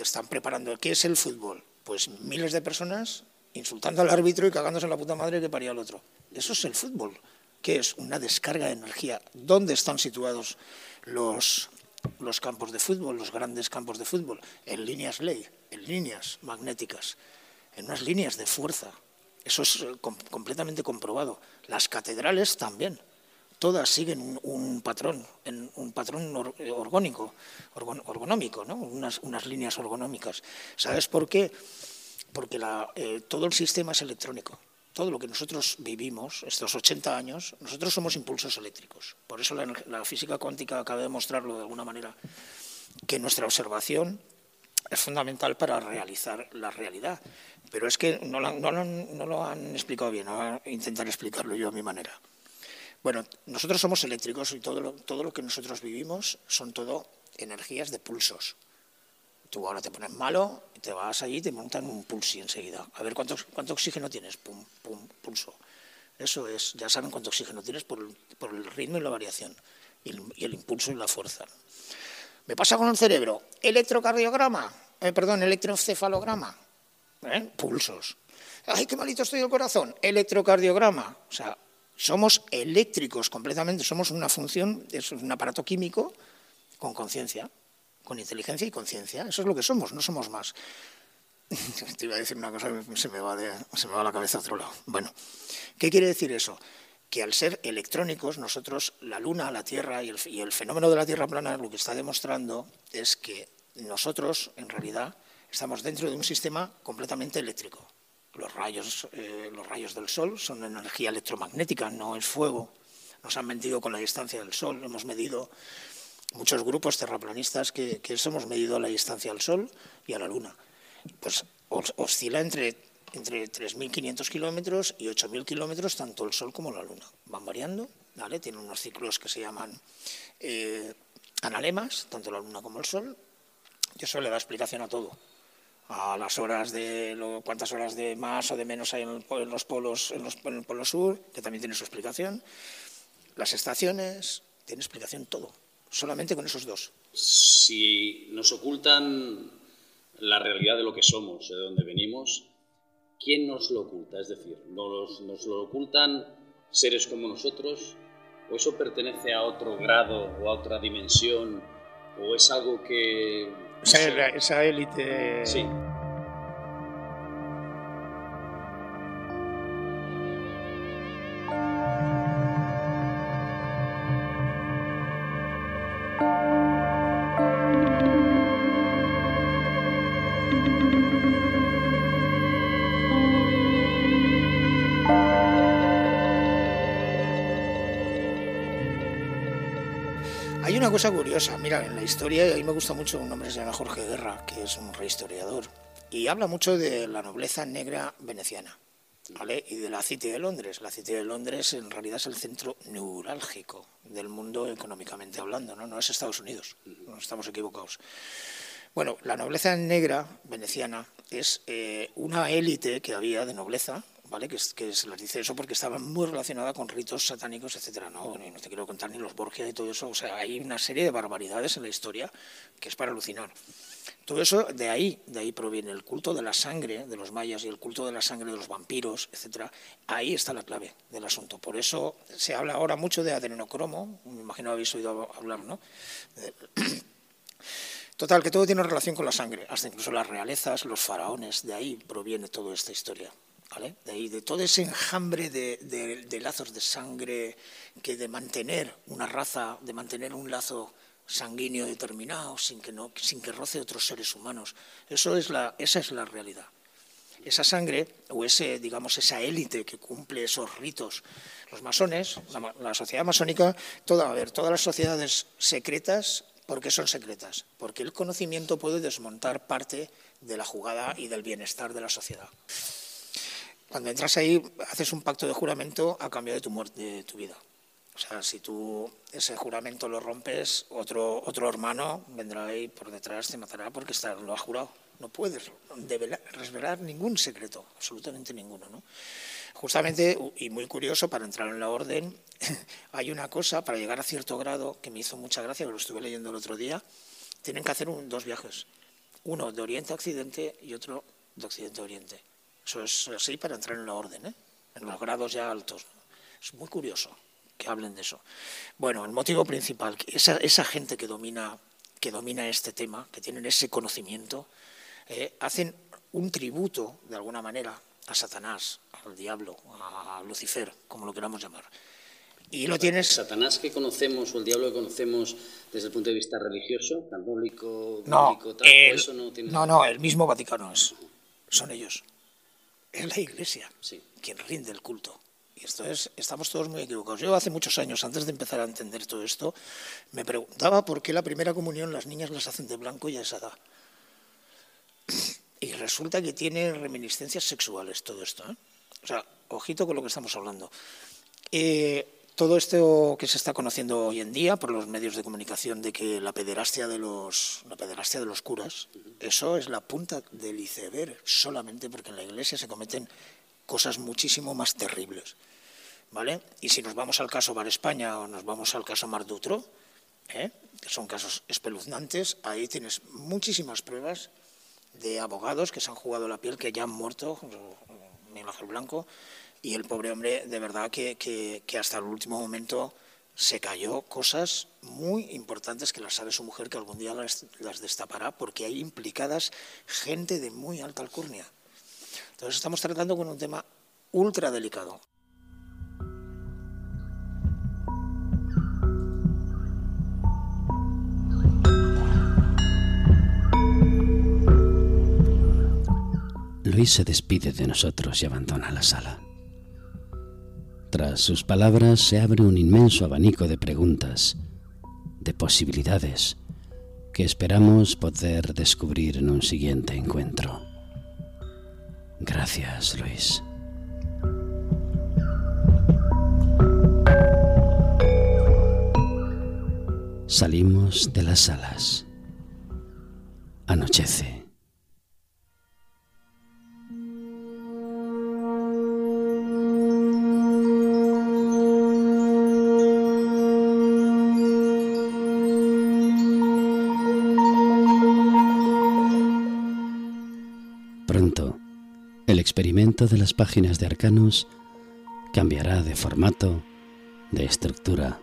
Te están preparando, ¿qué es el fútbol? Pues miles de personas insultando al árbitro y cagándose en la puta madre que paría al otro. Eso es el fútbol. ¿Qué es? Una descarga de energía. ¿Dónde están situados los, los campos de fútbol, los grandes campos de fútbol? En líneas ley, en líneas magnéticas, en unas líneas de fuerza. Eso es eh, completamente comprobado. Las catedrales también. Todas siguen un, patrón, un patrón orgónico, orgonómico, ¿no? unas, unas líneas orgonómicas. ¿Sabes por qué? Porque la, eh, todo el sistema es electrónico todo lo que nosotros vivimos, estos 80 años, nosotros somos impulsos eléctricos. Por eso la, física cuántica acaba de demostrarlo de alguna manera, que nuestra observación es fundamental para realizar la realidad. Pero es que no lo, han explicado bien, voy a intentar explicarlo yo a mi manera. Bueno, nosotros somos eléctricos y todo todo lo que nosotros vivimos son todo energías de pulsos. Tú ahora te pones malo, te vas allí y te montan un pulsi enseguida. A ver cuánto, cuánto oxígeno tienes, pum, pum, pulso. Eso es, ya saben cuánto oxígeno tienes por el, ritmo y la variación, y el, impulso y la fuerza. Me pasa con el cerebro, electrocardiograma, eh, perdón, electroencefalograma, ¿eh? pulsos. Ay, qué malito estoy el corazón, electrocardiograma. O sea, somos eléctricos completamente, somos una función, es un aparato químico con conciencia con inteligencia y conciencia. Eso es lo que somos, no somos más. Te iba a decir una cosa que se me va, de, se me va la cabeza a otro lado. Bueno, ¿qué quiere decir eso? Que al ser electrónicos, nosotros, la Luna, la Tierra y el, y el fenómeno de la Tierra plana, lo que está demostrando es que nosotros, en realidad, estamos dentro de un sistema completamente eléctrico. Los rayos, eh, los rayos del Sol son energía electromagnética, no es fuego. Nos han mentido con la distancia del Sol, hemos medido muchos grupos terraplanistas que, que hemos medido la distancia al Sol y a la Luna. Pues oscila entre, entre 3.500 kilómetros y 8.000 kilómetros tanto el Sol como la Luna. Van variando, ¿vale? Tienen unos ciclos que se llaman eh, analemas, tanto la Luna como el Sol. Y eso le da explicación a todo. A las horas de lo, cuántas horas de más o de menos hay en, los polos, en, los, en sur, que también tiene su explicación. Las estaciones, tiene explicación todo solamente con esos dos. Si nos ocultan la realidad de lo que somos, de dónde venimos, ¿quién nos lo oculta? Es decir, ¿nos, ¿nos, lo ocultan seres como nosotros? ¿O eso pertenece a otro grado o a otra dimensión? ¿O es algo que... Esa, élite... curiosa, mira, en la historia, a mí me gusta mucho un hombre que se llama Jorge Guerra, que es un rey historiador, y habla mucho de la nobleza negra veneciana. ¿Vale? y de la City de Londres. La City de Londres en realidad es el centro neurálgico del mundo económicamente hablando, no, no es Estados Unidos, no estamos equivocados. Bueno, la nobleza negra veneciana es eh, una élite que había de nobleza ¿vale? Que, que, se les dice eso porque estaba muy relacionada con ritos satánicos, etcétera. ¿no? no te quiero contar ni los Borgia y todo eso. O sea, hay una serie de barbaridades en la historia que es para alucinar. Todo eso, de ahí, de ahí proviene el culto de la sangre de los mayas y el culto de la sangre de los vampiros, etcétera. Ahí está la clave del asunto. Por eso se habla ahora mucho de adenocromo, me imagino habéis oído hablar, ¿no? Total, que todo tiene relación con la sangre, hasta incluso las realezas, los faraones, de ahí proviene toda esta historia. De, ahí, de todo ese enjambre de, lazos de sangre, que de mantener una raza, de mantener un lazo sanguíneo determinado sin que, no, sin que roce otros seres humanos. Eso es la, esa es la realidad. Esa sangre, o ese, digamos, esa élite que cumple esos ritos, los masones, la, sociedad masónica, toda, a ver, todas las sociedades secretas, ¿por qué son secretas? Porque el conocimiento puede desmontar parte de la jugada y del bienestar de la sociedad. Cuando entras ahí, haces un pacto de juramento a cambio de tu muerte, de tu vida. O sea, si tú ese juramento lo rompes, otro, otro hermano vendrá ahí por detrás, te matará porque está, lo ha jurado. No puedes revelar ningún secreto, absolutamente ninguno. ¿no? Justamente, y muy curioso, para entrar en la orden, hay una cosa, para llegar a cierto grado, que me hizo mucha gracia, que lo estuve leyendo el otro día, tienen que hacer dos viajes. uno de Oriente a Occidente y otro de Occidente a Oriente. Eso es así para entrar en la orden, ¿eh? en los grados ya altos. Es muy curioso que hablen de eso. Bueno, el motivo principal, esa, esa gente que domina, que domina este tema, que tienen ese conocimiento, eh, hacen un tributo, de alguna manera, a Satanás, al diablo, a Lucifer, como lo queramos llamar. Y lo tienes. Satanás que conocemos o el diablo que conocemos desde el punto de vista religioso, católico, no, tal, eso no tiene. No, no, el mismo Vaticano es. Son ellos. Es la Iglesia quien rinde el culto. Y esto es, estamos todos muy equivocados. Yo hace muchos años, antes de empezar a entender todo esto, me preguntaba por qué la primera comunión las niñas las hacen de blanco y a esa edad. Y resulta que tiene reminiscencias sexuales todo esto. ¿eh? O sea, ojito con lo que estamos hablando. Eh, todo esto que se está conociendo hoy en día por los medios de comunicación de que la pederastia de los, la pederastia de los curas, eso es la punta del iceberg, solamente porque en la iglesia se cometen cosas muchísimo más terribles. ¿Vale? Y si nos vamos al caso Bar España o nos vamos al caso Mar Dutro, ¿eh? que son casos espeluznantes, ahí tienes muchísimas pruebas de abogados que se han jugado la piel, que ya han muerto, Miguel Ángel Blanco, y el pobre hombre, de verdad que, que, hasta el último momento se cayó cosas muy importantes que las sabe su mujer, que algún día las, las destapará, porque hay implicadas gente de muy alta alcurnia. Entonces estamos tratando con un tema ultra delicado. Luis se despide de nosotros y abandona la sala. Tras sus palabras se abre un inmenso abanico de preguntas, de posibilidades, que esperamos poder descubrir en un siguiente encuentro. Gracias, Luis. Salimos de las salas. Anochece. Experimento de las páginas de Arcanos cambiará de formato, de estructura,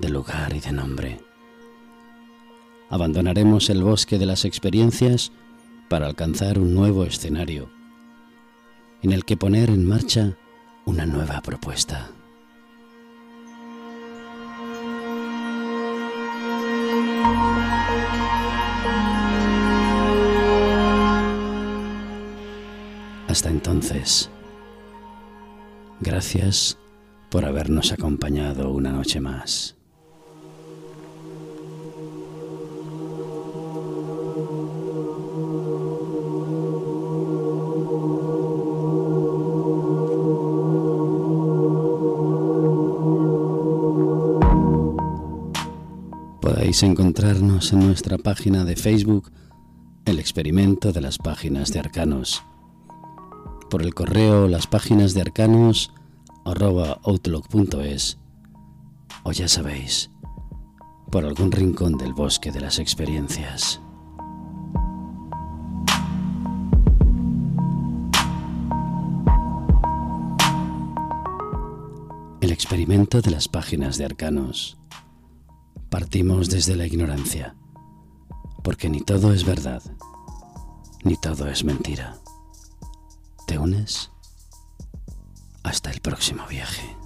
de lugar y de nombre. Abandonaremos el bosque de las experiencias para alcanzar un nuevo escenario en el que poner en marcha una nueva propuesta. Hasta entonces, gracias por habernos acompañado una noche más. Podéis encontrarnos en nuestra página de Facebook, El experimento de las páginas de Arcanos por el correo las páginas de arcanos outlook.es o ya sabéis, por algún rincón del bosque de las experiencias. El experimento de las páginas de arcanos. Partimos desde la ignorancia, porque ni todo es verdad, ni todo es mentira. ¿Te unes? Hasta el próximo viaje.